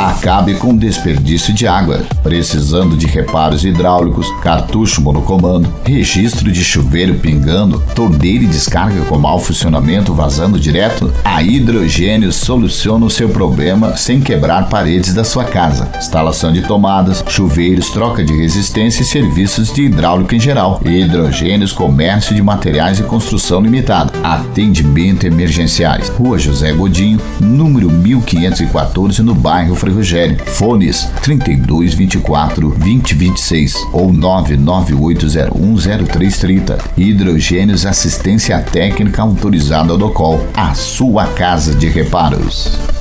Acabe com desperdício de água. Precisando de reparos hidráulicos, cartucho monocomando, registro de chuveiro pingando, torneira e descarga com mau funcionamento vazando direto? A Hidrogênio soluciona o seu problema sem quebrar paredes da sua casa. Instalação de tomadas, chuveiros, troca de resistência e serviços de hidráulica em geral. Hidrogênios Comércio de Materiais e Construção Limitada. Atendimento emergenciais. Rua José Godinho, número 1514, no bairro Frei Rogério. Fones 3224 2026 ou 998010330. Hidrogênios Assistência Técnica autorizada ao DOCOL. A sua casa de reparos.